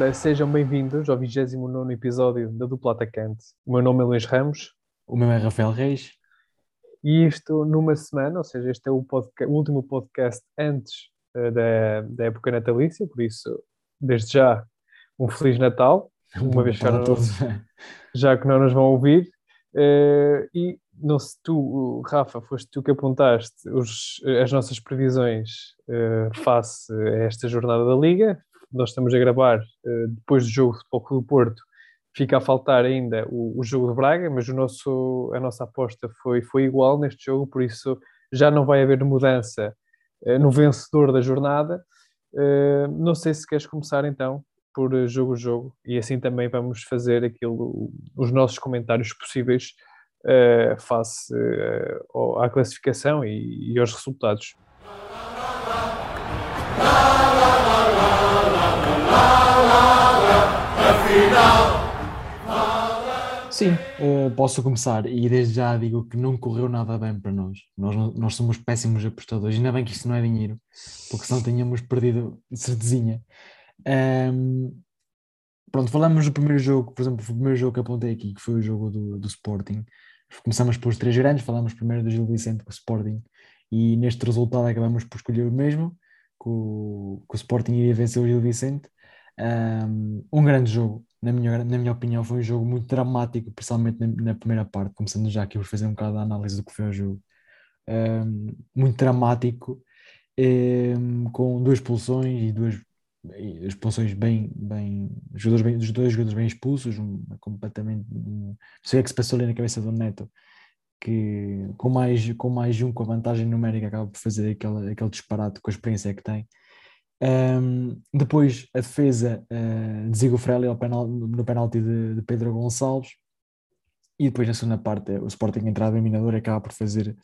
Ora, sejam bem-vindos ao 29 episódio da Dupla Atacante. O meu nome é Luís Ramos. O meu é Rafael Reis. E isto numa semana, ou seja, este é o, podcast, o último podcast antes uh, da, da época natalícia, por isso, desde já, um Feliz Natal, uma vez que já, não, já que não nos vão ouvir. Uh, e não se tu, Rafa, foste tu que apontaste os, as nossas previsões uh, face a esta jornada da Liga nós estamos a gravar uh, depois do jogo de Futebol do Porto, fica a faltar ainda o, o, jogo de Braga, mas o nosso, a nossa aposta foi, foi igual neste jogo, por isso já não vai haver mudança uh, no vencedor da jornada. Uh, não sei se queres começar então por jogo a jogo e assim também vamos fazer aquilo, os nossos comentários possíveis face à classificação e, e aos resultados. Sim, uh, posso começar e desde já digo que não correu nada bem para nós. Nós, nós somos péssimos apostadores, ainda bem que isto não é dinheiro, porque senão tínhamos perdido certezinha. Um, pronto, falamos do primeiro jogo, por exemplo, o primeiro jogo que apontei aqui, que foi o jogo do, do Sporting. Começamos pelos três grandes, falamos primeiro do Gil Vicente com o Sporting e neste resultado acabamos por escolher o mesmo, que o, que o Sporting iria vencer o Gil Vicente. Um, grande jogo, na minha, na minha opinião, foi um jogo muito dramático, principalmente na, na primeira parte, começando já aqui por fazer um bocado a análise do que foi o jogo. Um, muito dramático, um, com duas expulsões e duas expulsões bem, bem, jogadores bem, os dois jogadores bem expulsos, um, completamente, não sei o que se passou ali na cabeça do Neto, que com mais, com mais um, com a vantagem numérica, acaba por fazer aquele, aquele disparate com a experiência que tem um, depois a defesa uh, de Zigo Frelli penal, no penalti de, de, Pedro Gonçalves. E depois na segunda parte o Sporting entrada eliminador acaba por fazer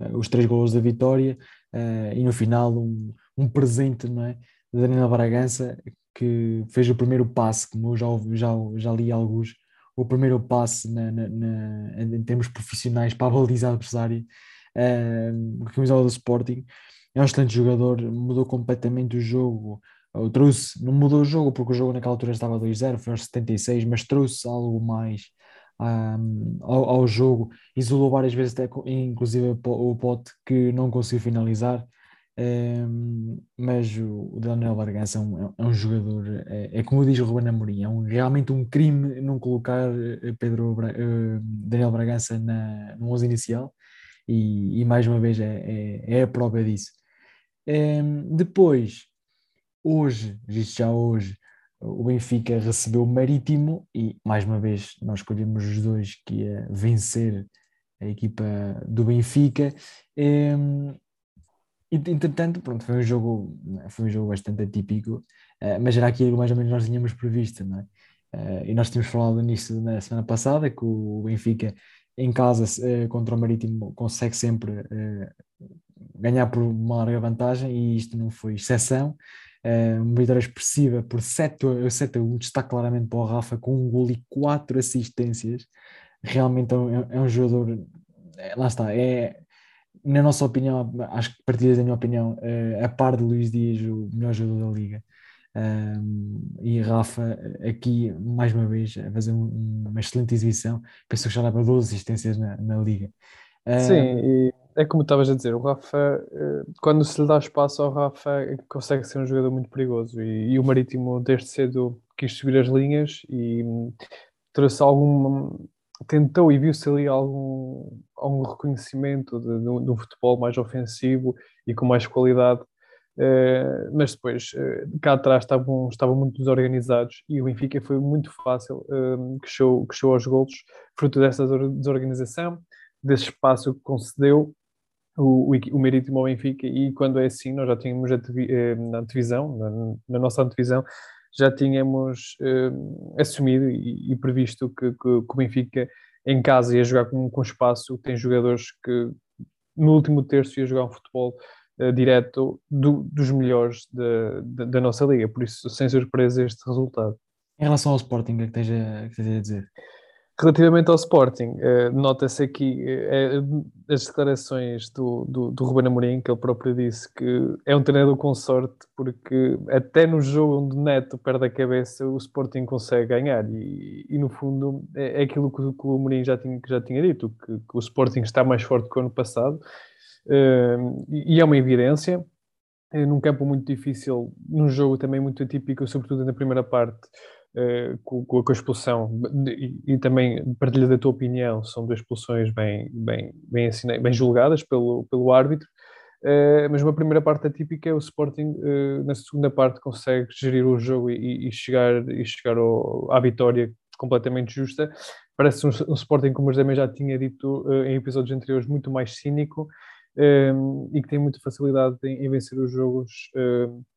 uh, os três gols da vitória. Uh, e no final um, um presente não é, de Daniela Bragança que fez o primeiro passe, como eu já, já, já li alguns, o primeiro passe na, na, na, em termos profissionais para a baliza adversária uh, camisola do Sporting é um excelente jogador, mudou completamente o jogo. Eu trouxe, não mudou o jogo porque o jogo naquela altura estava 2-0, foi aos 76, mas trouxe algo mais um, ao, ao, jogo, isolou várias vezes, até, inclusive o Pote que não conseguiu finalizar. Um, mas o Daniel Bargança é um, é um jogador, é, é, como diz o Ruben Amorim, é um, realmente um crime não colocar eh, Pedro uh, Daniel Bragança na, no 11 inicial e, e, mais uma vez é, é, é a prova disso. Um, depois, hoje, visto já hoje, o Benfica recebeu o Marítimo e mais uma vez nós escolhemos os dois que ia vencer a equipa do Benfica. Um, entretanto, pronto, foi um jogo, foi um jogo bastante atípico, uh, mas era aquilo que mais ou menos nós tínhamos previsto, não é? Uh, e nós tínhamos falado nisso na semana passada, que o Benfica em casa uh, contra o Marítimo consegue sempre ganhar por uma larga vantagem e isto não foi exceção. Uh, uma vitória expressiva por 7 a, 7 a 1, está claramente para o Rafa com um gol e 4 assistências. Realmente é um, é um jogador, é, lá está, é, na nossa opinião, acho que partidas da minha opinião, uh, a par de Luís Dias, o melhor jogador da liga. Um, e Rafa, aqui mais uma vez, a fazer um, uma excelente exibição. Penso que já leva 12 assistências na, na liga. Sim, e é como estavas a dizer, o Rafa, eh, quando se lhe dá espaço ao Rafa, consegue ser um jogador muito perigoso. E, e o Marítimo, desde cedo, quis subir as linhas e hum, trouxe algum. tentou e viu-se ali algum, algum reconhecimento de, de, de, um futebol mais ofensivo e com mais qualidade. Uh, mas depois, uh, cá atrás estavam, estavam muito desorganizados e o Benfica foi muito fácil, uh, que, show aos golos, fruto dessa desorganização desse espaço que concedeu o, o, o Marítimo ao Benfica e quando é assim, nós já tínhamos eh, na antevisão, na, na, nossa antevisão, já tínhamos eh, assumido e, e previsto que, que, que, o Benfica em casa ia jogar com, com espaço, tem jogadores que no último terço ia jogar um futebol uh, direto do, dos melhores da, da, da, nossa liga, por isso sem surpresa este resultado. Em relação ao Sporting, o que é que tens a, que tens a dizer? Relativamente ao Sporting, uh, nota-se aqui uh, as declarações do, do, do Ruben Amorim, que ele próprio disse que é um treinador com sorte, porque até no jogo onde Neto perde a cabeça, o Sporting consegue ganhar. E, e no fundo, é, é aquilo que, que, o Amorim já tinha, já tinha dito, que, que, o Sporting está mais forte que o ano passado. Uh, e, e é uma evidência. num campo muito difícil, num jogo também muito atípico, sobretudo na primeira parte, uh, com, com, a expulsão e, e, também partilha da tua opinião, são duas expulsões bem, bem, bem, bem julgadas pelo, pelo árbitro, uh, mas uma primeira parte atípica, o Sporting uh, na segunda parte consegue gerir o jogo e, e chegar, e chegar ao, à vitória completamente justa. Parece um, um Sporting, como o José já tinha dito em episódios anteriores, muito mais cínico, e que tem muita facilidade em, em vencer os jogos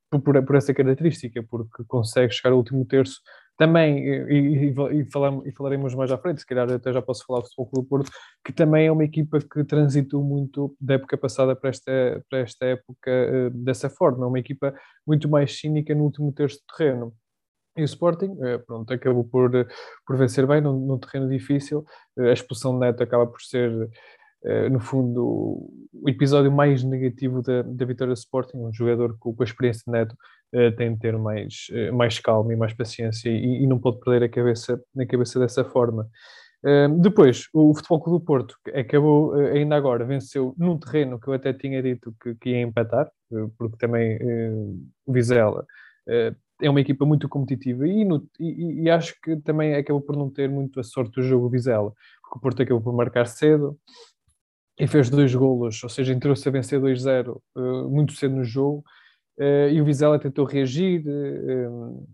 por, por, essa característica, porque consegue chegar ao último terço também, e, e, e, falamos, e falaremos mais à frente, se calhar até já posso falar do Futebol Clube do Porto, que também é uma equipa que transitou muito da época passada para esta, para esta época uh, dessa forma, é uma equipa muito mais cínica no último terço de terreno. E o Sporting, uh, pronto, acabou por, por vencer bem num, num terreno difícil, uh, a expulsão de Neto acaba por ser no fundo, o episódio mais negativo da, da vitória do Sporting, um jogador com, com a experiência de neto uh, tem de ter mais, uh, mais calma e mais paciência e, e, não pode perder a cabeça, na cabeça dessa forma. depois, o Futebol Clube do Porto acabou ainda agora, venceu num terreno que eu até tinha dito que, que ia empatar, porque também o Vizela é uma equipa muito competitiva e, no, e, e, acho que também acabou por não ter muito a sorte do jogo Vizela, porque o Porto acabou por marcar cedo, e fez dois golos, ou seja, entrou-se a vencer 2-0 uh, eh, muito cedo no jogo, uh, e o Vizela tentou reagir, uh,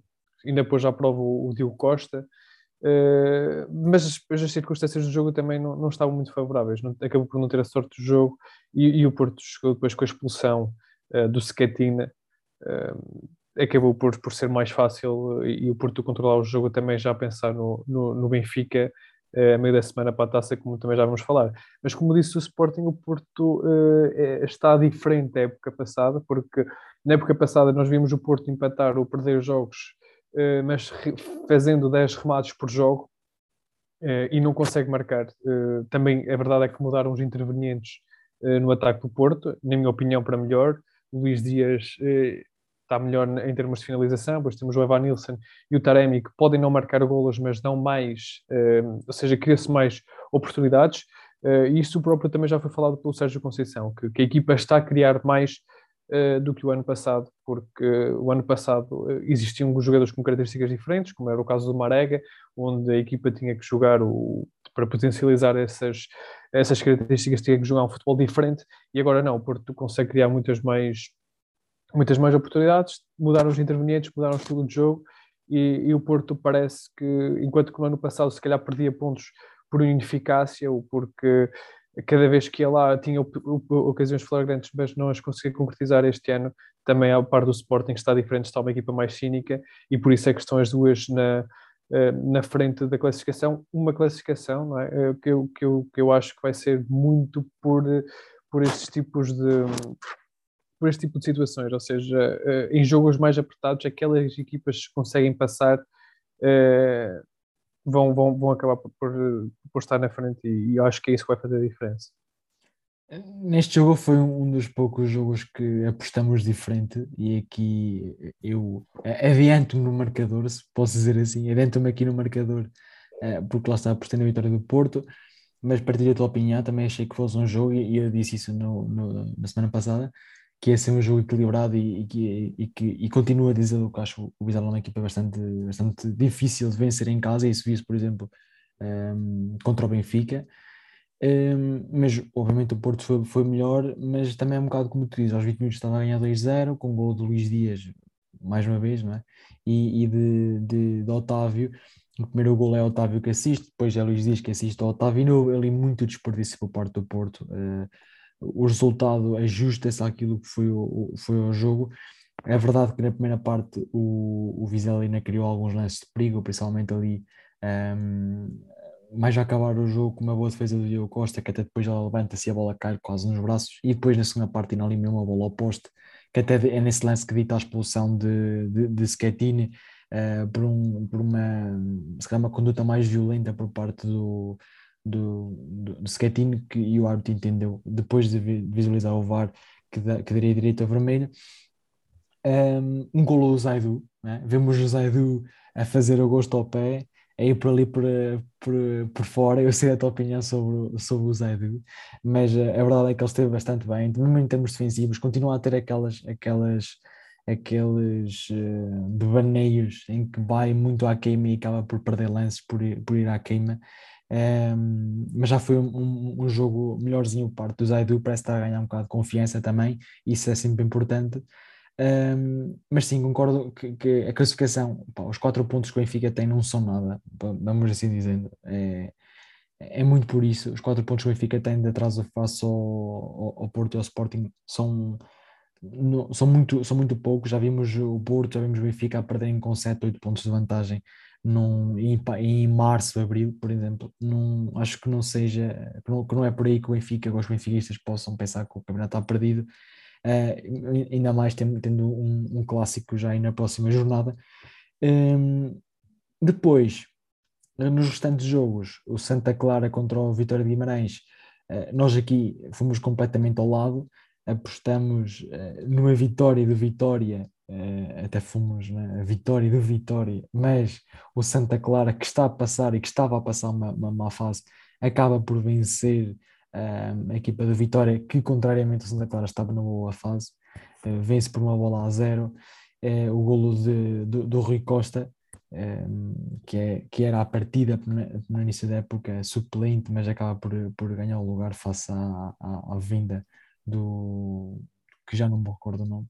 ainda pôs à prova o, o Diogo Costa, mas as, as, circunstâncias do jogo também não, não estavam muito favoráveis, não, acabou por não ter a sorte do jogo, e, e o Porto chegou depois com a expulsão do Secatina, acabou por, por ser mais fácil, e, e, o Porto controlar o jogo também já a pensar no, no, no Benfica, a meio da semana para a taça, como também já vamos falar. Mas como disse o Sporting, o Porto uh, está diferente da época passada, porque na época passada nós vimos o Porto empatar ou perder jogos, uh, mas fazendo 10 remates por jogo e não consegue marcar. também a verdade é que mudaram os intervenientes no ataque do Porto, na minha opinião, para melhor. Luís Dias está melhor em termos de finalização, depois temos o Evan Nilsson e o Taremi que podem não marcar golos, mas dão mais, uh, ou seja, cria-se mais oportunidades. Uh, e isso próprio também já foi falado pelo Sérgio Conceição, que, que a equipa está a criar mais uh, do que o ano passado, porque o ano passado existiam jogadores com características diferentes, como era o caso do Marega, onde a equipa tinha que jogar o, para potencializar essas, essas características, tinha que jogar um futebol diferente, e agora não, o Porto consegue criar muitas mais muitas mais oportunidades, mudaram os intervenientes, mudaram o estilo de jogo e, e, o Porto parece que, enquanto que no ano passado se calhar perdia pontos por ineficácia ou porque cada vez que ia lá tinha ocasiões flagrantes, mas não as conseguia concretizar este ano, também a par do Sporting está diferente, está uma equipa mais cínica e por isso é que estão as duas na, eh, na frente da classificação, uma classificação é? Eh, que, eu, que, eu, que eu acho que vai ser muito por, por esses tipos de por este tipo de situações, ou seja, uh, em jogos mais apertados, aquelas equipas que conseguem passar uh, vão, vão, vão acabar por, por, por estar na frente e, e, acho que é isso que vai fazer a diferença. Neste jogo foi um dos poucos jogos que apostamos diferente e aqui eu adianto-me no marcador, se posso dizer assim, adianto-me aqui no marcador eh, porque lá está apostando na vitória do Porto, mas partilho a tua opinião, também achei que fosse um jogo e eu disse isso no, no, na semana passada, que ia ser um jogo equilibrado e, e, que, e, que, e continuo a dizer que acho o Vizela é uma equipa bastante, bastante difícil de vencer em casa, e isso viu por exemplo, um, contra o Benfica. Um, mas obviamente o Porto foi, foi, melhor, mas também é um bocado como tu dizes, aos 20 minutos estava a ganhar 2-0, com o gol de Luís Dias, mais uma vez, não é? E, e de, de, de, Otávio, o primeiro gol é Otávio que assiste, depois é Luís Dias que assiste ao Otávio, e ali muito desperdício por parte do Porto. Uh, o resultado ajusta-se àquilo que foi o, foi o jogo. É verdade que na primeira parte o, o Vizela ainda criou alguns lances de perigo, principalmente ali um, mais a acabar o jogo com uma boa defesa do Diogo Costa, que até depois ela levanta-se e a bola cai quase nos braços, e depois na segunda parte ainda ali mesmo a bola ao poste, que até é nesse lance que dita a expulsão de, de, de Schettini, uh, por, um, por uma, se calhar uma conduta mais violenta por parte do, do, do, do que e o árbitro entendeu, depois de visualizar o VAR, que, da, que daria direito a vermelho. Um, golo do Zaidu, né? vemos o Zaidu a fazer o gosto ao pé, a ir por ali por, por, por fora. Eu sei a tua opinião sobre, sobre o Zaidu, mas a, a verdade é que ele esteve bastante bem, mesmo em termos defensivos, continua a ter aquelas, aquelas, aqueles uh, devaneios em que vai muito à queima e acaba por perder lances por ir, por ir à queima. Um, mas já foi um, um, jogo melhorzinho parte do Zaidu, parece estar a ganhar um bocado de confiança também, isso é sempre importante. Um, mas sim, concordo que, que a classificação, pá, os quatro pontos que o Benfica tem não são nada, vamos assim dizendo. É, é muito por isso. Os quatro pontos que o Benfica tem de atraso face ao, ao, ao Porto e ao Sporting são, são, muito, são muito poucos. Já vimos o Porto, já vimos o Benfica a perderem com 7, 8 pontos de vantagem num, em, em março, abril, por exemplo. Num, acho que não seja, que não, que não é por aí que o Benfica, que os benfiquistas possam pensar que o campeonato está perdido uh, ainda mais tendo, tendo um, um, clássico já aí na próxima jornada. Um, depois, nos restantes jogos, o Santa Clara contra o Vitória de Guimarães, uh, nós aqui fomos completamente ao lado, apostamos uh, numa vitória do Vitória, uh, até fomos na vitória do Vitória, mas o Santa Clara, que está a passar e que estava a passar uma, uma má fase, acaba por vencer a equipa do Vitória, que contrariamente ao Santa Clara estava numa boa fase, uh, vence por uma bola a zero. Uh, o golo de, do, do Rui Costa, um, que, é, que era a partida no início da época suplente, mas acaba por, por ganhar o lugar face à, à, à vinda do que já não me recordo o nome,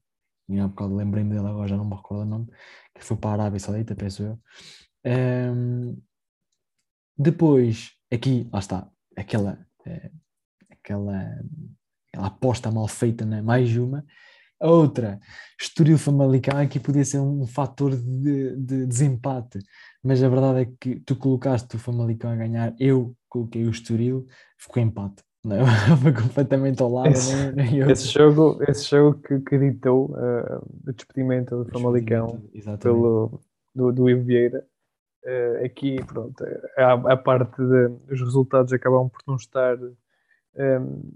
e há bocado lembrei-me dele agora, já não me recordo o nome, que foi para a Arábia Saudita, penso eu. Um, depois, aqui, lá está, aquela eh, aquela, aquela aposta mal feita, né? mais uma. A outra, Estoril Famalicão, aqui podia ser um, fator de, de, desempate, mas a verdade é que tu colocaste o Famalicão a ganhar, eu coloquei o Estoril, ficou empate. Não, foi completamente ao lado. Esse, nem, nem esse jogo, esse jogo que, que ditou uh, o despedimento do Famalicão pelo, do, do Ivo Vieira, uh, aqui, pronto, a, a parte dos resultados acabam por não estar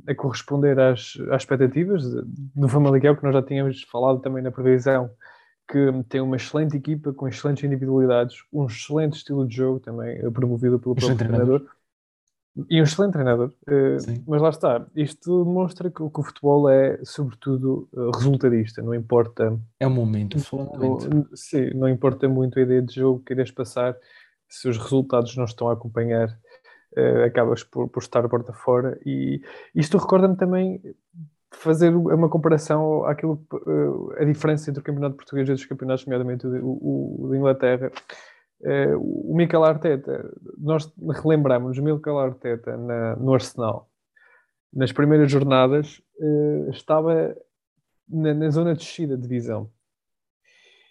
a corresponder às, às expectativas do Famalicão, que nós já tínhamos falado também na previsão, que tem uma excelente equipa com excelentes individualidades, um excelente estilo de jogo também, eh, promovido pelo próprio treinador. E um excelente treinador. Uh, mas lá está, isto demonstra que, o futebol é, sobretudo, uh, resultadista, não importa. É o momento, não, sim, não importa muito a ideia de jogo que queres passar, se os resultados não estão a acompanhar uh, acabas por, por estar porta fora. E isto recorda-me também fazer uma comparação àquilo, a diferença entre o campeonato português e os campeonatos, nomeadamente o, o, o de Inglaterra. Uh, o Mikel Arteta, nós relembramos o Mikel Arteta na, no Arsenal, nas primeiras jornadas, uh, estava na, na, zona de descida de divisão.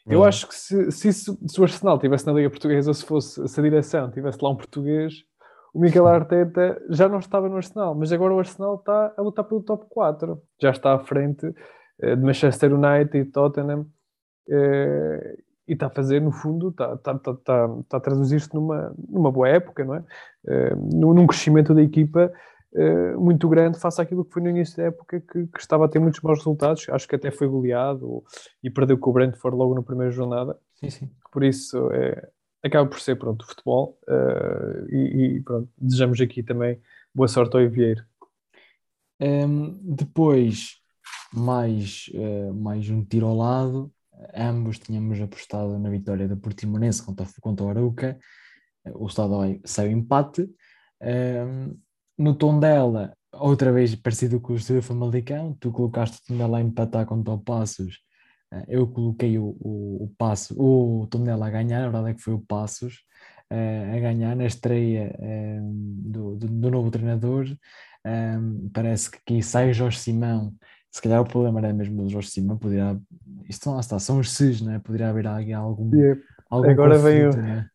Eu acho que se, se, se, o Arsenal estivesse na Liga Portuguesa, ou se fosse se a direção tivesse lá um português, o Miguel Arteta já não estava no Arsenal, mas agora o Arsenal está a lutar pelo top 4. Já está à frente uh, de Manchester United e Tottenham e está a fazer, no fundo, está, está, está, está, está a traduzir-se numa, numa boa época, não é? Uh, num crescimento da equipa muito grande face àquilo que foi no início da época que, que, estava a ter muitos maus resultados. Acho que até foi goleado e perdeu com o Brentford logo na primeira jornada. Sim, sim. Por isso, é, acaba por ser pronto, futebol uh, e, e, pronto, desejamos aqui também boa sorte ao Evieiro. Um, depois, mais, uh, mais um tiro ao lado, ambos tínhamos apostado na vitória da Portimonense contra, contra o Arauca, o Estado saiu empate. Um, no tom dela, outra vez parecido com o Estúdio Famalicão, tu colocaste o Tondela a empatar contra o Passos eh, eu coloquei o, o, o Passo, o Tondela a ganhar, a verdade é que foi o Passos uh, a ganhar na estreia um, do, do, do, novo treinador. Um, parece que sai o Jorge Simão. Se calhar o problema era mesmo do Jorge Simão, poderia. Isto lá está, são os SIS, não é? Poderia haver algum. Yeah. algum agora, veio, é?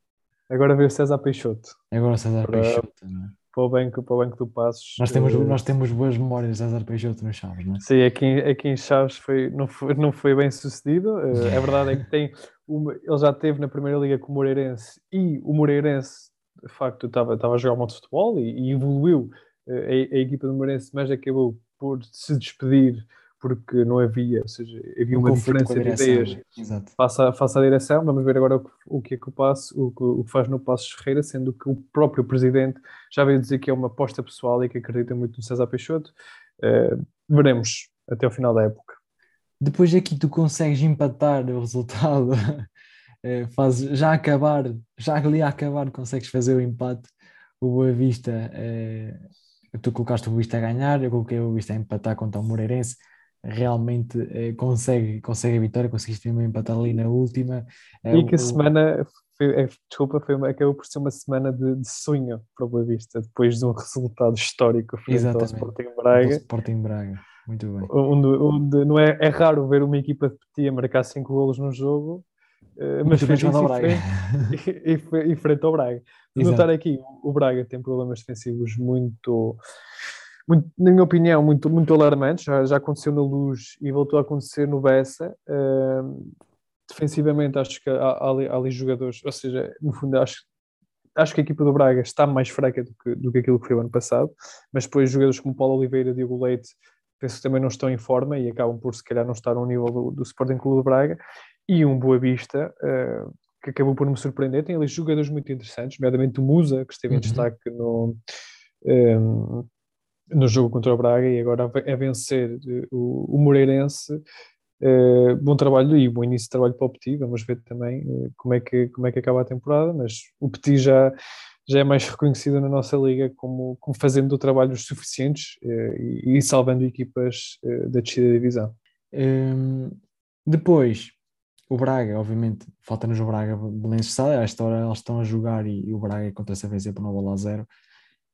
agora veio o César Peixoto. Agora César para, Peixoto, não é? para o banco, para o banco do Passos. Nós temos, uh, nós temos boas memórias de César Peixoto nos Chaves, não é? Sim, aqui, aqui em Chaves foi, não, foi, não foi bem sucedido. Uh, a verdade é que tem uma, ele já teve na Primeira Liga com o Moreirense e o Moreirense, de facto, estava, estava a jogar muito futebol e, e evoluiu eh, a, a, equipa do Moreirense, mas acabou por se despedir porque não havia, ou seja, havia um uma diferença de ideias face à, face à direção. Vamos ver agora o, o que é que o, passo, o, o que faz no Passo Ferreira, sendo que o próprio presidente já veio dizer que é uma aposta pessoal e que acredita muito no César Peixoto. Uh, veremos até o final da época. Depois aqui tu consegues empatar o resultado, é, faz, já acabar, já ali a acabar consegues fazer o empate. O Boa Vista, é, tu colocaste o Vista a ganhar, eu coloquei o Vista a empatar contra o Moreirense. Realmente é, consegue, consegue a vitória, conseguiste mesmo empatar ali na última. E que a semana foi, é, desculpa, foi uma, acabou por ser uma semana de, de, sonho para o Boa Vista, depois de um resultado histórico frente Exatamente. ao Sporting Braga. Sporting Braga. Muito bem. Onde, onde não é, é raro ver uma equipa de Petit a marcar 5 golos num jogo, uh, mas fez isso Braga. e, e, e frente ao Braga. Notar aqui, o Braga tem problemas defensivos muito, muito na minha opinião, muito, muito alarmantes. Já, já aconteceu na Luz e voltou a acontecer no Bessa. Uh, defensivamente, acho que há, há, ali, há ali jogadores, ou seja, no fundo, acho acho que a equipa do Braga está mais fraca do que, do que aquilo que foi o ano passado, mas depois jogadores como Paulo Oliveira, Diogo Leite, penso que também não estão em forma e acabam por se calhar não estar ao nível do, do Sporting Clube de Braga e um Boa Vista uh, que acabou por me surpreender, tem ali jogadores muito interessantes, nomeadamente o Musa que esteve em uhum. destaque no, um, eh, no jogo contra o Braga e agora a vencer eh, o, o Moreirense uh, bom trabalho e bom início de trabalho para o Petit, vamos ver também uh, como, é que, como é que acaba a temporada, mas o Petit já já é mais reconhecida na nossa liga como, como fazendo trabalhos suficientes eh, e, e, salvando equipas da descida da divisão. Um, depois, o Braga, obviamente, falta-nos o Braga Belenenses Sala, a esta hora eles estão a jogar e, e o Braga contra essa vencer por 9 a 0.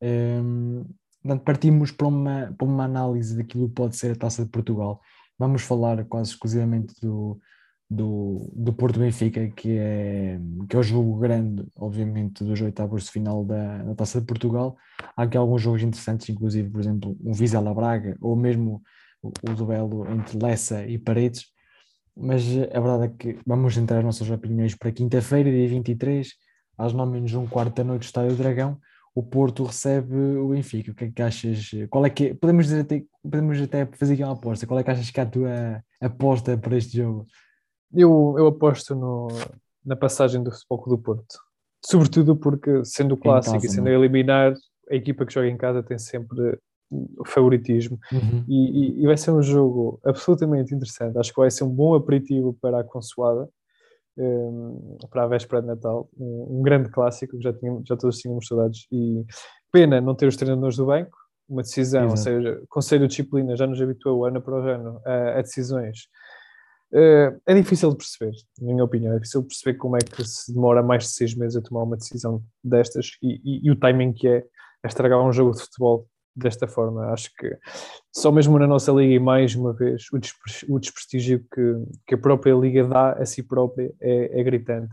Um, portanto, partimos para uma, para uma análise daquilo que pode ser a Taça de Portugal. Vamos falar quase exclusivamente do, do, do Porto Benfica, que é, que é o jogo grande, obviamente, dos oitavos de final da, da Taça de Portugal. Há aqui alguns jogos interessantes, inclusive, por exemplo, um Vizela Braga, ou mesmo o, o duelo entre Lessa e Paredes. Mas a verdade é que vamos entrar as nossas opiniões para quinta-feira, dia 23, às 9 menos um quarto da noite, Estádio Dragão. O Porto recebe o Benfica. O que é que achas? Qual é que é? Podemos, dizer até, podemos até fazer aqui uma aposta. Qual é que achas que é a tua aposta para este jogo? Eu, eu aposto no, na passagem do Futebol do Porto. Sobretudo porque, sendo o clássico casa, e sendo a eliminar, a equipa que joga em casa tem sempre favoritismo. Uhum. E, e, e, vai ser um jogo absolutamente interessante. Acho que vai ser um bom aperitivo para a consoada, um, para a véspera de Natal. Um, um, grande clássico que já, tínhamos, já todos tínhamos saudades. E pena não ter os treinadores do banco. Uma decisão, Exato. ou seja, Conselho de Disciplina já nos habituou ano para o ano a, a decisões Uh, é difícil de perceber, na minha opinião, é difícil de perceber como é que se demora mais de seis meses a tomar uma decisão destas e, e, e o timing que é, é estragar um jogo de futebol desta forma. Acho que só mesmo na nossa liga e mais uma vez o, o desprestígio que, que a própria liga dá a si própria é, é gritante.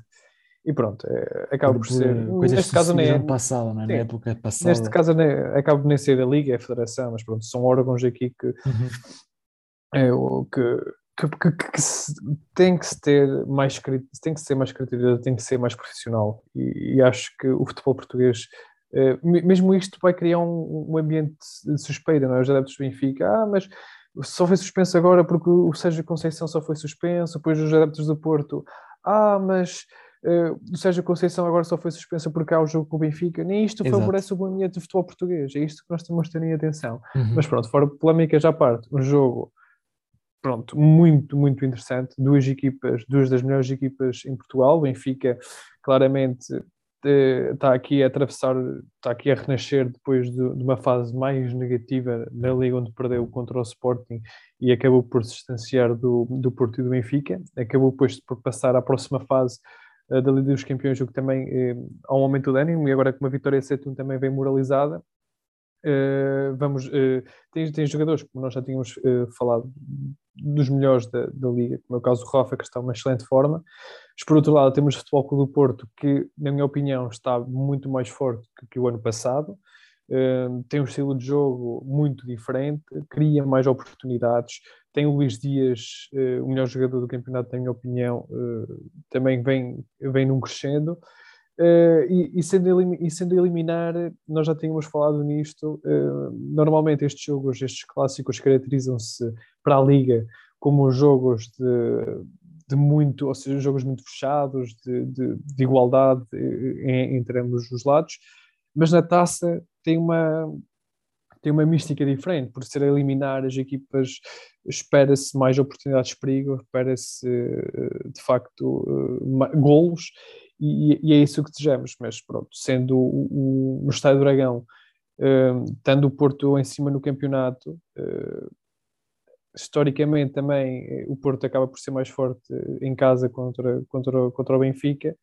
E pronto, é, acaba por, por ser. Coisas neste caso nem é. Passado, não é? Sim, na época passada. Neste caso nem, acaba por nem ser a liga, é a federação, mas pronto, são órgãos aqui que. Uhum. É, o que que, que, que se, tem que se ter mais tem que ser mais criatividade, tem que ser mais profissional e, e acho que o futebol português mesmo isto vai criar um, um, ambiente de suspeita, não é? Os adeptos do Benfica, ah, mas só foi suspenso agora porque o Sérgio Conceição só foi suspenso, depois os adeptos do Porto, ah, mas uh, o Sérgio Conceição agora só foi suspenso porque há o jogo com o Benfica, nem isto Exato. favorece o bom ambiente do futebol português, é isto que nós temos de ter em atenção. Uhum. Mas pronto, fora polémicas à parte, um jogo pronto, muito, muito interessante. Duas equipas, duas das melhores equipas em Portugal. O Benfica, claramente, está aqui a atravessar, está aqui a renascer depois de, de, uma fase mais negativa na Liga, onde perdeu contra o Sporting e acabou por se distanciar do, do Porto e do Benfica. Acabou depois por passar à próxima fase uh, da Liga dos Campeões, o que também eh, há um aumento de ânimo, e agora com uma vitória 7-1 também vem moralizada. Uh, vamos, uh, tem, tem jogadores, como nós já tínhamos uh, falado, dos melhores da, da liga, como é o caso do Rafa, que está em uma excelente forma. Mas, por outro lado, temos o Futebol Clube do Porto, que, na minha opinião, está muito mais forte que, que o ano passado. Tem um estilo de jogo muito diferente, cria mais oportunidades, tem o Luís Dias, o melhor jogador do campeonato, na minha opinião, também vem, vem num crescendo. Uh, e, sendo e, sendo eliminar, nós já tínhamos falado nisto. normalmente, estes jogos, estes clássicos, caracterizam-se para a Liga como jogos de, de muito, ou seja, jogos muito fechados, de, de, de igualdade em, entre ambos os lados, mas na taça tem uma, tem uma mística diferente, por ser a eliminar as equipas, espera-se mais oportunidades de perigo, espera-se eh, de facto uh, golos, e, e, é isso que desejamos. Mas pronto, sendo o, o, Estádio Dragão, uh, estando o Porto em cima no campeonato, uh, historicamente também o Porto acaba por ser mais forte em casa contra, contra, contra o Benfica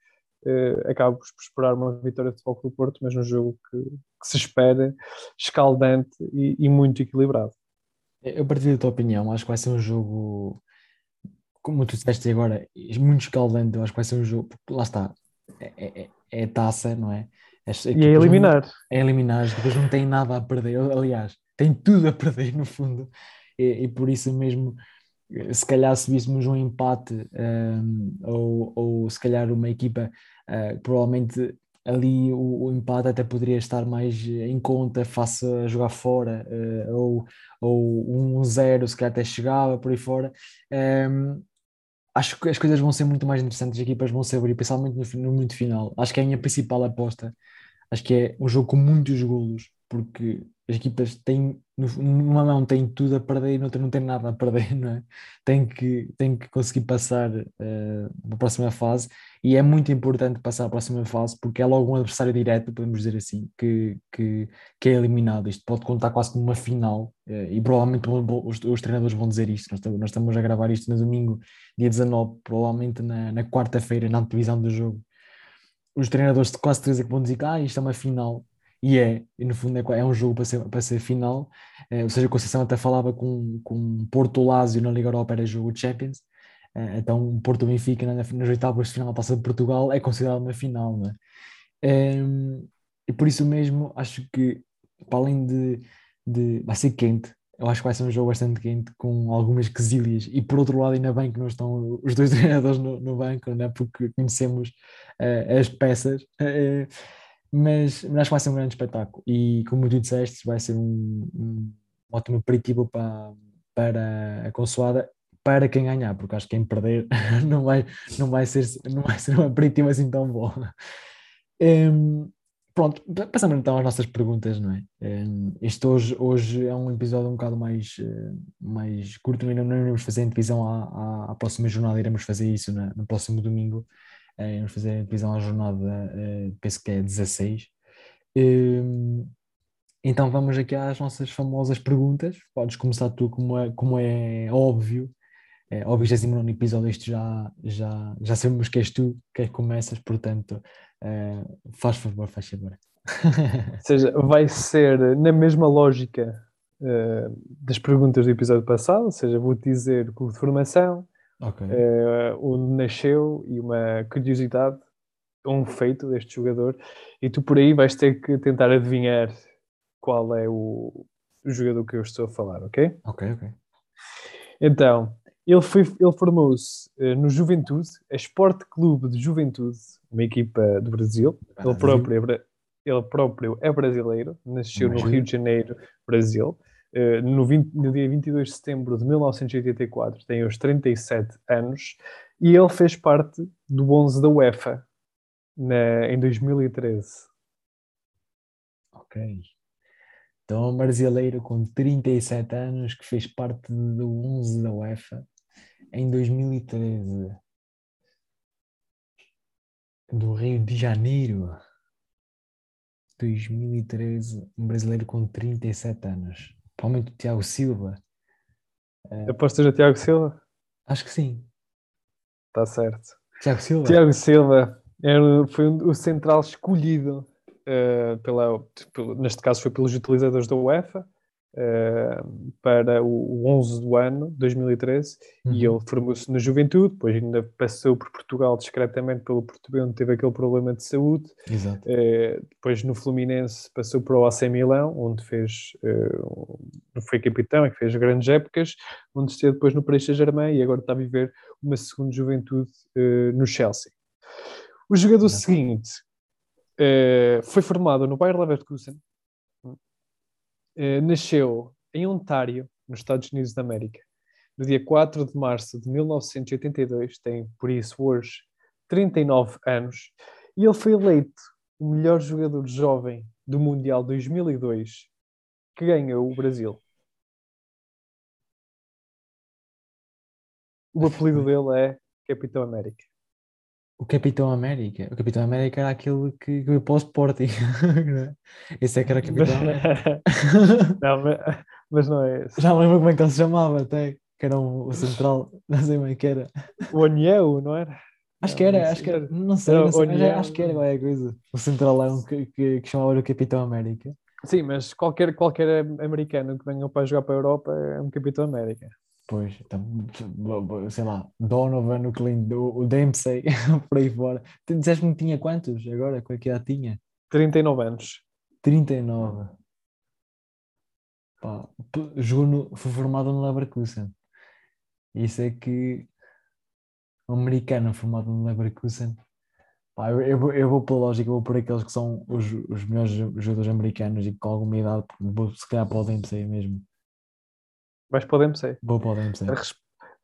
uh, acaba por esperar uma vitória de futebol do Porto, mas um jogo que, que se espera escaldante e, e, muito equilibrado. Eu partilho da tua opinião, acho que vai ser um jogo, como tu disseste agora, muito escaldante, acho que vai ser um jogo, lá está, é, é, é, é taça, não é? e é eliminar. Não, é eliminar, depois não tem nada a perder, aliás, tem tudo a perder no fundo, e, e por isso mesmo se calhar se víssemos um empate um, ou, ou se calhar uma equipa uh, provavelmente ali o, o, empate até poderia estar mais em conta face a jogar fora uh, ou, ou um zero se calhar até chegava por aí fora um, acho que as coisas vão ser muito mais interessantes as equipas vão se abrir, principalmente no, no muito final. Acho que é a minha principal aposta. Acho que é um jogo com muitos golos porque as equipas têm, numa mão têm tudo a perder e noutra não têm nada a perder, não é? Tem que, tem que conseguir passar uh, para a próxima fase e é muito importante passar a próxima fase porque é logo um adversário direto, podemos dizer assim, que, que, que é eliminado. Isto pode contar quase como uma final uh, e provavelmente os, os, treinadores vão dizer isto. Nós, nós, estamos a gravar isto no domingo, dia 19, provavelmente na, na quarta-feira, na divisão do jogo. Os treinadores de quase certeza que vão dizer que ah, isto é uma final e é, no fundo é, é um jogo para ser, para ser final, é, ou seja, a Conceição até falava com, com Porto Lásio na Liga Europa era jogo de Champions, é, então Porto Benfica nas, oitavas de final da Taça de Portugal é considerado uma final, é? e por isso mesmo acho que, para além de, de vai ser quente, eu acho que vai ser um jogo bastante quente com algumas quesilhas. E por outro lado ainda bem que não estão os dois treinadores no, no banco, é? Porque conhecemos uh, as peças. Uh, mas, mas acho que vai ser um grande espetáculo e como tu disseste, vai ser um, um ótimo aperitivo para, para a consoada para quem ganhar, porque acho que quem perder não vai, não vai, ser, não vai ser um aperitivo assim tão bom. Um, pronto, passamos então às nossas perguntas, não é? Um, este hoje, hoje é um episódio um bocado mais, uh, mais curto, ainda não iremos fazer a divisão à, à, à, próxima jornada, iremos fazer isso na, no próximo domingo. Uh, vamos fazer a divisão à jornada, uh, penso que é 16. Uh, então vamos aqui às nossas famosas perguntas. Podes começar tu, como é, como é óbvio. É, ao 29 episódio, isto já, já, já sabemos que és tu que é começas, portanto, uh, faz favor, faz favor. Ou seja, vai ser na mesma lógica das perguntas do episódio passado, ou seja, vou-te dizer o de formação, okay. uh, onde nasceu e uma curiosidade, um feito deste jogador, e tu por aí vais ter que tentar adivinhar qual é o, jogador que eu estou a falar, ok? Ok, ok. Então, ele, foi, ele formou-se uh, no Juventude, a Esporte Clube de Juventude, uma equipa do Brasil. Brasil. Ele, próprio é, ele próprio é brasileiro, nasceu Imagina. no Rio de Janeiro, Brasil. Uh, no, 20, no, dia 22 de setembro de 1984, tem os 37 anos, e ele fez parte do 11 da UEFA na, em 2013. Ok. Então, um brasileiro com 37 anos que fez parte do 11 da UEFA em 2013. Do Rio de Janeiro. 2013, um brasileiro com 37 anos. Provavelmente o Tiago Silva. Uh, Apostas no Tiago Silva? Acho que sim. Está certo. Tiago Silva? Tiago Silva era, foi o central escolhido uh, pela, neste caso foi pelos utilizadores da UEFA uh, para o, o 11 do ano, 2013, uhum. e ele formou-se na juventude, depois ainda passou por Portugal discretamente pelo Portugal, onde teve aquele problema de saúde. Uh, depois no Fluminense passou para o AC Milão, onde fez, uh, foi capitão e fez grandes épocas, onde esteve depois no Paris Saint-Germain e agora está a viver uma segunda juventude no Chelsea. O jogador Exato. seguinte foi formado no Bayer Leverkusen, eh, nasceu em Ontário, nos Estados Unidos da América, no dia 4 de março de 1982, tem por isso hoje 39 anos, e ele foi eleito o melhor jogador jovem do Mundial 2002, que ganhou o Brasil. O apelido dele é Capitão América. O Capitão América. O Capitão América era aquele que veio para o Sporting. esse é que era Capitão América. não, mas, mas, não é esse. Já me lembro como é que ele se chamava até. Que era o, central, não sei é que era. O Aniel, não era? Acho que era, acho que era, não sei, não sei mas acho que era qualquer coisa. O centralão que, que, que chamava o Capitão América. Sim, mas qualquer, qualquer americano que venha para jogar para a Europa é um Capitão América. Pois, então, sei lá, Donovan, o Clint, o Dempsey, por aí fora. Dizeste-me que tinha quantos agora? Qual é que idade tinha? 39 anos. 39. Pá, jogou no, foi formado no Leverkusen. Isso é que um americano formado no Leverkusen. Pá, eu, eu, eu vou pela lógica, vou por aqueles que são os, os melhores jogadores americanos e com alguma idade, se calhar para o Dempsey mesmo. Mas podemos ser. Vou podemos ser. A, res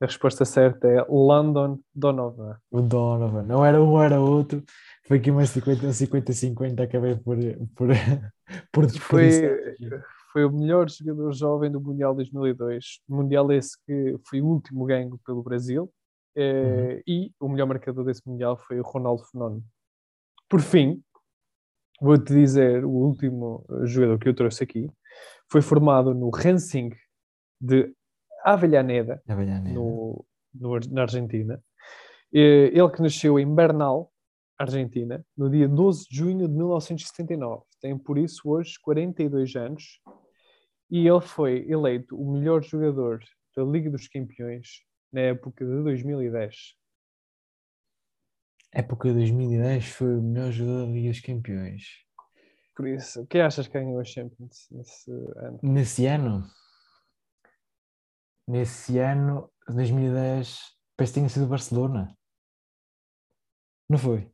a, resposta certa é London Donovan. O Donovan. Não era um, era outro. Foi aqui umas 50-50, acabei por, por, por foi, foi o melhor jogador jovem do Mundial 2002. Mundial esse que foi o último ganho pelo Brasil. Eh, uhum. E o melhor marcador desse Mundial foi o Ronaldo Fenómeno. Por fim, vou-te dizer o último jogador que eu trouxe aqui. Foi formado no Racing de Avellaneda, Avellaneda. No, no, na Argentina. Ele que nasceu em Bernal, Argentina, no dia 12 de junho de 1979. Tem por isso hoje 42 anos e ele foi eleito o melhor jogador da Liga dos Campeões na época de 2010. Época de 2010 foi o melhor jogador da Liga dos Campeões. Por isso, quem achas que ganhou a Champions nesse ano? Nesse ano? Nesse ano, 2010, parece que tinha sido Barcelona. Não foi?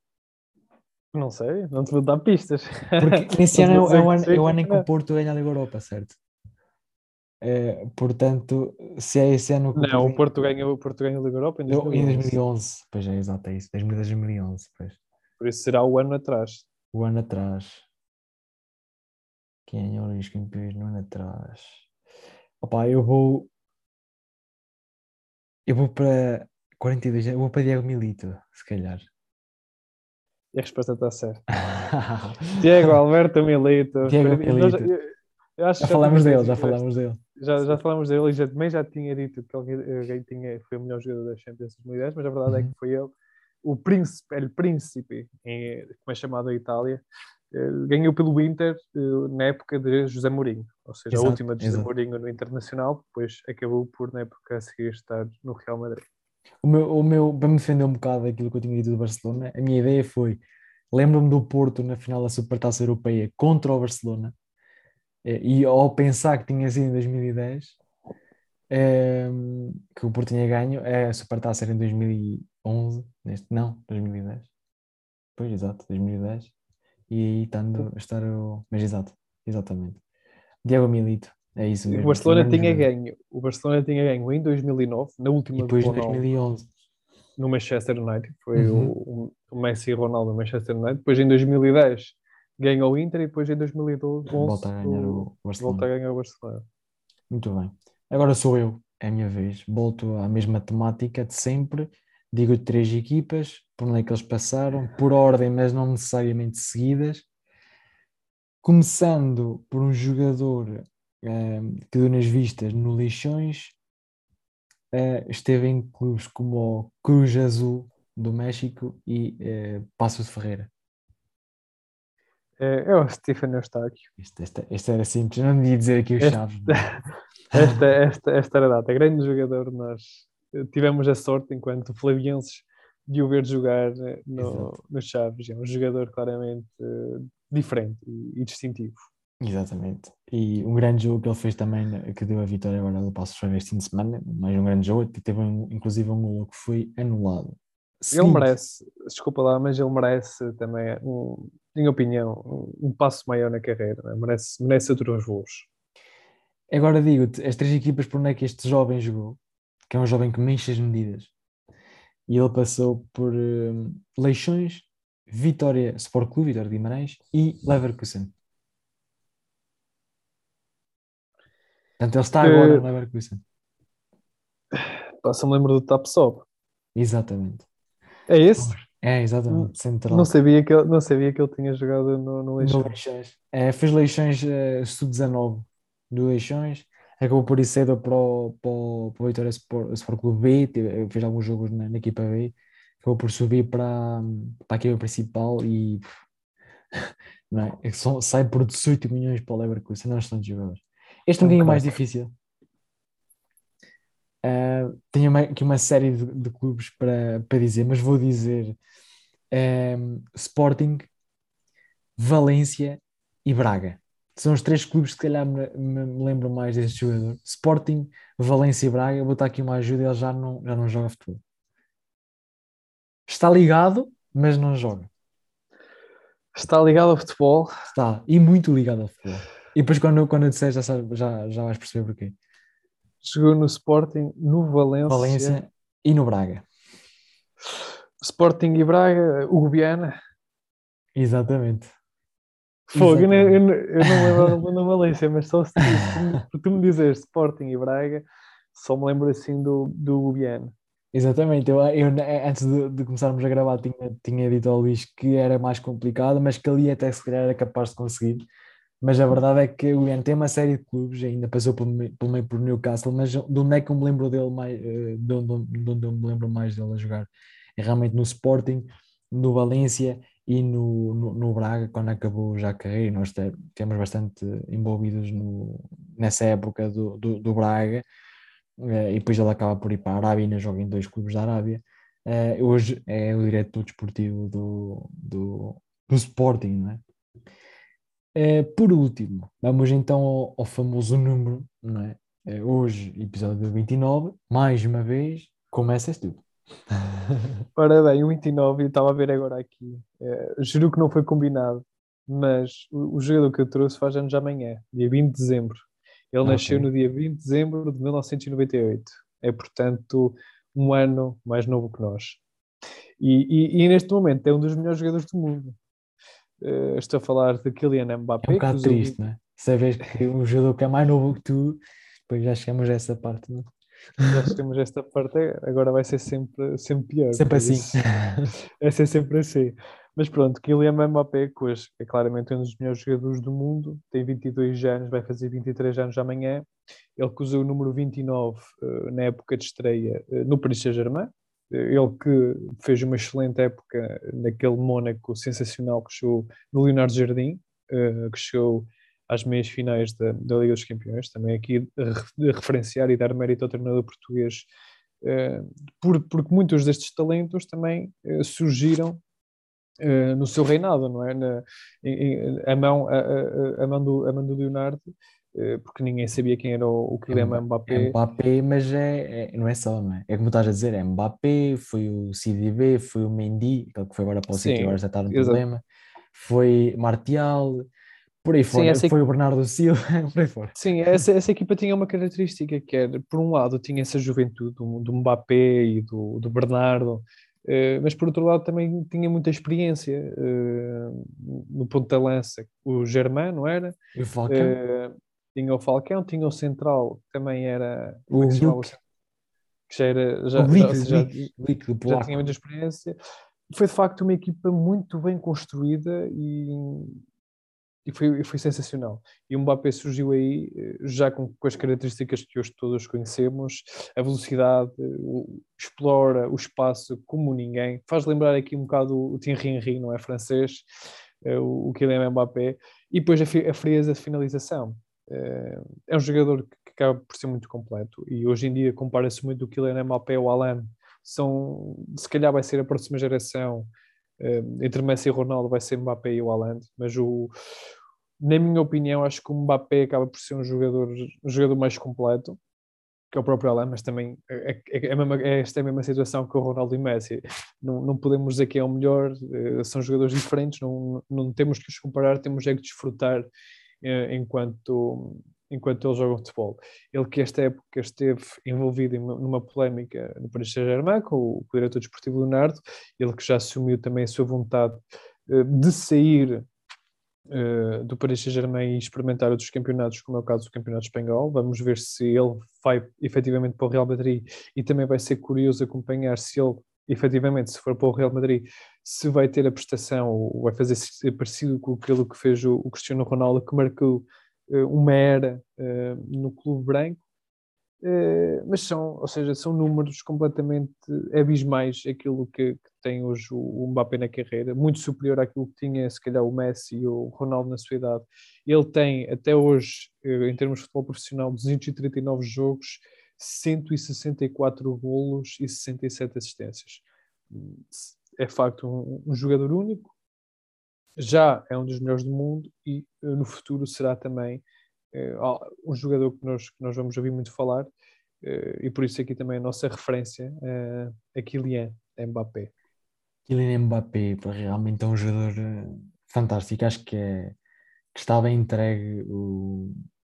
Não sei, não te vou dar pistas. Porque nesse ano é, o, ano, é o ano em que o Porto ganha a Liga Europa, certo? É, portanto, se é esse ano que Não, o Porto ganha, o Porto ganha a Liga Europa em 2011. Em 2011, pois é, exato, é isso. 2010, 2011, pois. Por isso será o ano atrás. O ano atrás. Quem ganhou os campeões no ano atrás? Opa, eu vou eu vou para 42, eu vou para Diego Milito, se calhar. E a resposta está certa. Diego Alberto Milito. Diego Milito. já, já falamos dele, já falamos dele. Já, já falamos dele e já, também já tinha dito que alguém tinha, foi o melhor jogador da Champions 2010, mas a verdade uhum. é que foi ele, o príncipe, el príncipe, em, como é chamado a Itália, ganhou pelo Inter eh, na época de José Mourinho, ou seja, exato, a última de José exato. Mourinho no Internacional, depois acabou por, na época a seguir, estar no Real Madrid. O meu, o meu, para me defender um bocado daquilo que eu tinha dito do Barcelona, a minha ideia foi: lembro-me do Porto na final da Supertaça Europeia contra o Barcelona, eh, e ao pensar que tinha sido em 2010, é, que o Porto tinha ganho, é a Supertaça era em 2011, neste, não, 2010. Pois, exato, 2010 e aí estando a estar o. Mas exato, exatamente. Diego Milito, é isso mesmo. O Barcelona tinha ganho. O Barcelona tinha ganho em 2009, na última e depois em 2011. No Manchester United, foi uhum. o, o, Messi e Ronaldo no Manchester United. Depois em 2010 ganhou o Inter e depois em 2012 volta a ganhar o, Barcelona. Volta a ganhar o Barcelona. Muito bem. Agora sou eu, é a minha vez. Volto à mesma temática de sempre digo três equipas, por onde é que eles passaram, por ordem, mas não necessariamente seguidas. Começando por um jogador uh, que deu nas vistas no Leixões, uh, esteve em clubes como o Cruz Azul do México e uh, Passos de Ferreira. É, é o Stephen Eustáquio. Este, este, este era simples, não devia dizer aqui os Este- chaves. Esta, esta, esta era a data. Grande jogador, nós eh, tivemos a sorte, enquanto flavienses, de o ver jogar eh, no, no Chaves. É um jogador claramente eh, diferente e, e distintivo. Exatamente. E um grande jogo que ele fez também, né, que deu a vitória agora do Passos Ferreira este fim de semana, mais um grande jogo, que teve um- inclusive um golo que foi anulado. Ele merece, desculpa lá, mas ele merece também, um, minha opinião, um, um passo maior na carreira. né? Merece, merece outros voos. Agora digo-te, as três equipas por onde é que este jovem jogou, que é um jovem que mexe as medidas, e ele passou por hum, Leixões, Vitória Sport Clube, Vitória de Guimarães e Leverkusen. Portanto, ele está agora no Leverkusen. Pá, Só me lembro do Tap Sob. Exatamente. É esse? É, exatamente. Central. Não sabia, que ele, não sabia que ele tinha jogado no, no No Leixões. Leixões. É, fez Leixões eh, sub-19 do Leixões, acabou por ir cedo para o, para o, para o Vitória Sport, Sport Clube B, fez alguns jogos na, na equipa B, acabou por subir para, para a equipa principal e não é? É só- sai por 18 milhões para o Leverkusen, não estão de jogadores. Este é um É um bocadinho mais difícil. Ah, tenho uma- aqui uma série de, de clubes para, para dizer, mas vou dizer ehm, Sporting, Valência e Braga. São os três clubes que se calhar me, me- lembro mais deste jogador. Sporting, Valência e Braga. Vou dar aqui uma ajuda, ele já não, já não joga futebol. Está ligado, mas não joga. Está ligado ao futebol. Está, e muito ligado ao futebol. E depois quando, eu- quando eu disser já, sabes- já, já vais perceber porquê. Jogou no Sporting, no Valência, Valência e no Braga. Sporting e Braga, o Guiana. Exatamente. Fogo, eu, não- eu, eu não lembro na Valência, mas só se tu, tu- me dizeres Sporting e Braga, só me lembro assim do, do Guiana. Exatamente, eu, eu antes de, de começarmos a gravar tinha, tinha dito ao Luís que era mais complicado, mas que ali até se calhar era capaz de conseguir. Mas a verdade é que o Guiana tem uma série de clubes, ainda passou pelo meio, pelo meio por Newcastle, mas de onde é que eu me lembro dele mais, eh, de onde, de onde eu me lembro mais dele a jogar? É realmente no Sporting, no Valência e no, no, no Braga, quando acabou já e nós te- temos bastante envolvidos no, nessa época do, do, do Braga, eh, e depois ele acaba por ir para a Arábia e ainda joga em dois clubes da Arábia. Eh, hoje é o diretor desportivo do, do, do Sporting, não é? Eh, por último, vamos então ao, ao famoso número, não é? Hoje, episódio 29, mais uma vez, começas tu. Ora bem, o 29, eu estava a ver agora aqui, eh, juro que não foi combinado, mas o, o jogador que eu trouxe faz anos amanhã, dia 20 de dezembro. Ele Ok. nasceu no dia 20 de dezembro de 1998. É, portanto, um ano mais novo que nós. E, e- e neste momento é um dos melhores jogadores do mundo. Eh, estou a falar de Kylian É Mbappé. um que bocado triste, não é? Sabes que um jogador que é mais novo que tu, depois já chegamos a essa parte, não Já temos esta parte, agora vai ser sempre, sempre pior. Sempre assim. isso- Vai ser sempre assim. Mas pronto, Kylian Mbappé, que hoje é claramente um dos melhores jogadores do mundo, tem 22 anos, vai fazer 23 anos amanhã. Ele que usou o número 29 eh, na época de estreia eh, no Paris Saint-Germain. Eh, Ele que fez uma excelente época naquele Mónaco sensacional que chegou no Leonardo Jardim, que chegou às meias finais da, da Liga dos Campeões. Também aqui referenciar e dar mérito ao treinador português, eh, por- porque muitos destes talentos também eh, surgiram eh, no seu reinado, não é? Na, em- a, mão, a, a- a mão do, a mão do Leonardo, porque ninguém sabia quem era o, o Kylian Mba- Mbappé. É Mbappé, mas é, é- não é só, não é? É como estás a dizer, é Mbappé, foi o CDB, foi o Mendy, aquele que foi agora para o City, agora já está no problema, foi Martial, por aí Sim, fora, essa- foi o Bernardo Silva, por aí fora. Sim, essa, essa equipa tinha uma característica que era, por um lado, tinha essa juventude do, do Mbappé e do, do Bernardo, eh, mas por outro lado também tinha muita experiência eh, no ponto da lança. O Germain, não era? E o Falcão, Eh, tinha o Falcão, tinha o Central, que também era. O é que já era. Já, o do já Polaco. tinha muita experiência. Foi de facto uma equipa muito bem construída e, e, foi, foi sensacional. E o Mbappé surgiu aí eh, já com, com as características que hoje todos conhecemos, a velocidade, o- explora o espaço como ninguém. Faz lembrar aqui um bocado o Thierry Henry, não é francês, o, o Kylian Mbappé, e depois a, a frieza de finalização. é um jogador que, que acaba por ser muito completo e hoje em dia compara-se muito o Kylian Mbappé ao Alan. São, se calhar vai ser a próxima geração entre Messi e Ronaldo vai ser Mbappé e o Haaland, mas o, na minha opinião, acho que o Mbappé acaba por ser um jogador, um jogador mais completo que é o próprio Alan, mas também é, é, é, a mesma, é esta é a mesma situação que o Ronaldo e Messi. Não, não podemos dizer que é o melhor, eh, são jogadores diferentes, não, não temos que os comparar, temos é que desfrutar eh, enquanto, enquanto eles jogam futebol. Ele que esta época esteve envolvido numa polémica no Paris Saint-Germain com o, diretor desportivo Leonardo, ele que já assumiu também a sua vontade uh, de sair uh, do Paris Saint-Germain e experimentar outros campeonatos, como é o caso do Campeonato Espanhol. Vamos ver se ele vai efetivamente para o Real Madrid e também vai ser curioso acompanhar se ele efetivamente, se for para o Real Madrid, se vai ter a prestação ou vai fazer parecido com aquilo que fez o, Cristiano Ronaldo, que marcou eh, uma era eh, no clube branco, eh, mas são, ou seja, são números completamente abismais aquilo que, que tem hoje o, Mbappé na carreira, muito superior àquilo que tinha se calhar o Messi e o Ronaldo na sua idade. Ele tem até hoje, em termos de futebol profissional, 239 jogos, 164 golos e 67 assistências. É facto um, um jogador único, já é um dos melhores do mundo e eh, no futuro será também uh, um jogador que nós, que nós vamos ouvir muito falar uh, e por isso aqui também a nossa referência a Kylian Mbappé. Kylian Mbappé realmente é um jogador fantástico, acho que, é, que estava entregue o,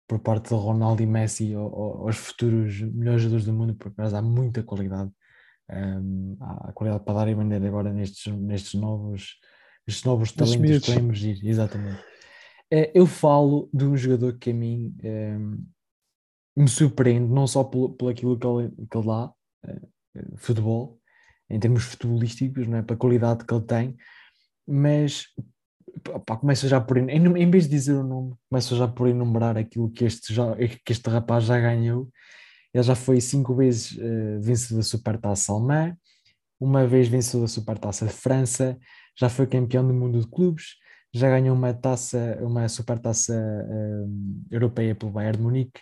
por parte do Ronaldo e Messi aos futuros melhores jogadores do mundo, porque há muita qualidade, um, há qualidade para dar e vender agora nestes, nestes novos estes novos talentos que emergir, exatamente. Eh, eu falo de um jogador que a mim é, me surpreende, não só por, por aquilo que ele, que ele dá, é, futebol, em termos futebolísticos, não é? a qualidade que ele tem, mas pá, começa já por, em, em vez de dizer o nome, começa já por enumerar aquilo que este, já, que este rapaz já ganhou. Ele já foi cinco vezes uh, vencedor da Supertaça Alemã, uma vez vencedor da Supertaça de França, já foi campeão do mundo de clubes, já ganhou uma taça, uma supertaça uh, europeia pelo Bayern de Munique,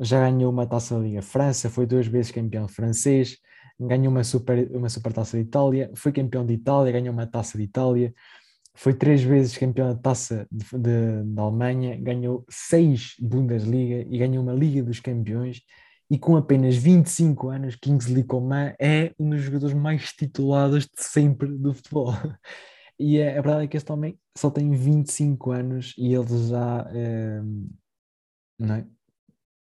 já ganhou uma taça da Liga França, foi duas vezes campeão francês, ganhou uma super uma supertaça de Itália, foi campeão de Itália, ganhou uma taça de Itália, foi três vezes campeão da taça de, da Alemanha, ganhou seis Bundesliga e ganhou uma Liga dos Campeões e com apenas 25 anos, Kingsley Coman é um dos jogadores mais titulados de sempre do futebol. E a, a verdade é que este homem só tem 25 anos e ele já. É, não é?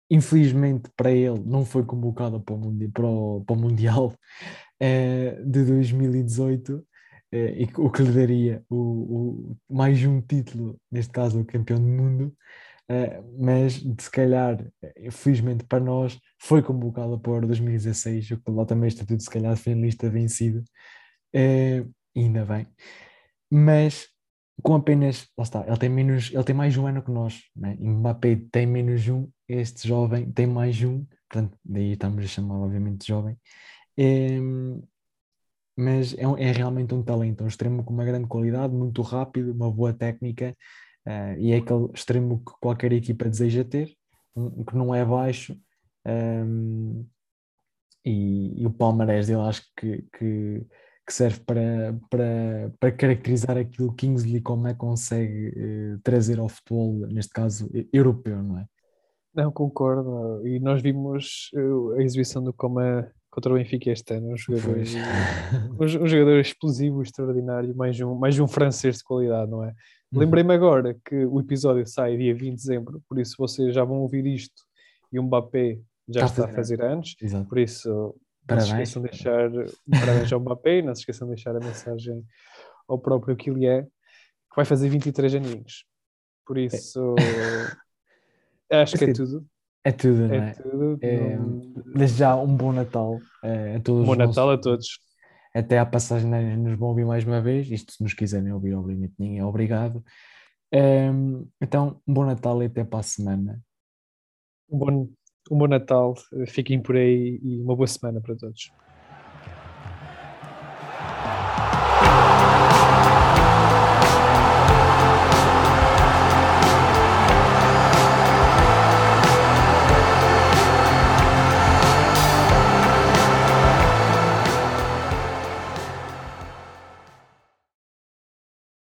Infelizmente para ele não foi convocado para o, mundi para o, para o Mundial é, de 2018, é, eh, e, o que lhe daria o, o, mais um título, neste caso o campeão do mundo. Uh, mas se calhar, felizmente para nós, foi convocado para 2016, o que lá também está tudo se calhar finalista vencido, uh, ainda bem, mas com apenas, lá está, ele tem menos, ele tem mais um ano que nós, né? Mbappé tem menos um, este jovem tem mais um, portanto, daí estamos a chamar obviamente de jovem, é, mas é, é realmente um talento, um extremo com uma grande qualidade, muito rápido, uma boa técnica, Uh, e é aquele extremo que qualquer equipa deseja ter, um, que não é baixo. Um, e, e, o palmarés dele acho que, que, que, serve para, para, para caracterizar aquilo que Kingsley como é consegue uh, trazer ao futebol, neste caso europeu, não é? Não, concordo. E nós vimos uh, a exibição do Coma contra o Benfica este ano, um jogador, um, um, jogador explosivo, extraordinário, mais um, mais um francês de qualidade, não é? Uhum. Lembrei-me agora que o episódio sai dia 20 de dezembro, por isso vocês já vão ouvir isto e o Mbappé já está, está a fazer anos, Exato. por isso parabéns. não se esqueçam de deixar parabéns ao Mbappé, não se esqueçam de deixar a mensagem ao próprio Kylian, que vai fazer 23 aninhos. Por é. isso, é. acho que é tudo. É tudo, não é? é? Tudo, é, não... Desde já um bom Natal é, a todos. Bom Natal nossos... a todos até à passagem nos vão ouvir mais uma vez, isto se nos quiserem ouvir, obviamente ninguém é obrigado. Um, então, um bom Natal e até para a semana. Um bom, um bom Natal, fiquem por aí e uma boa semana para todos.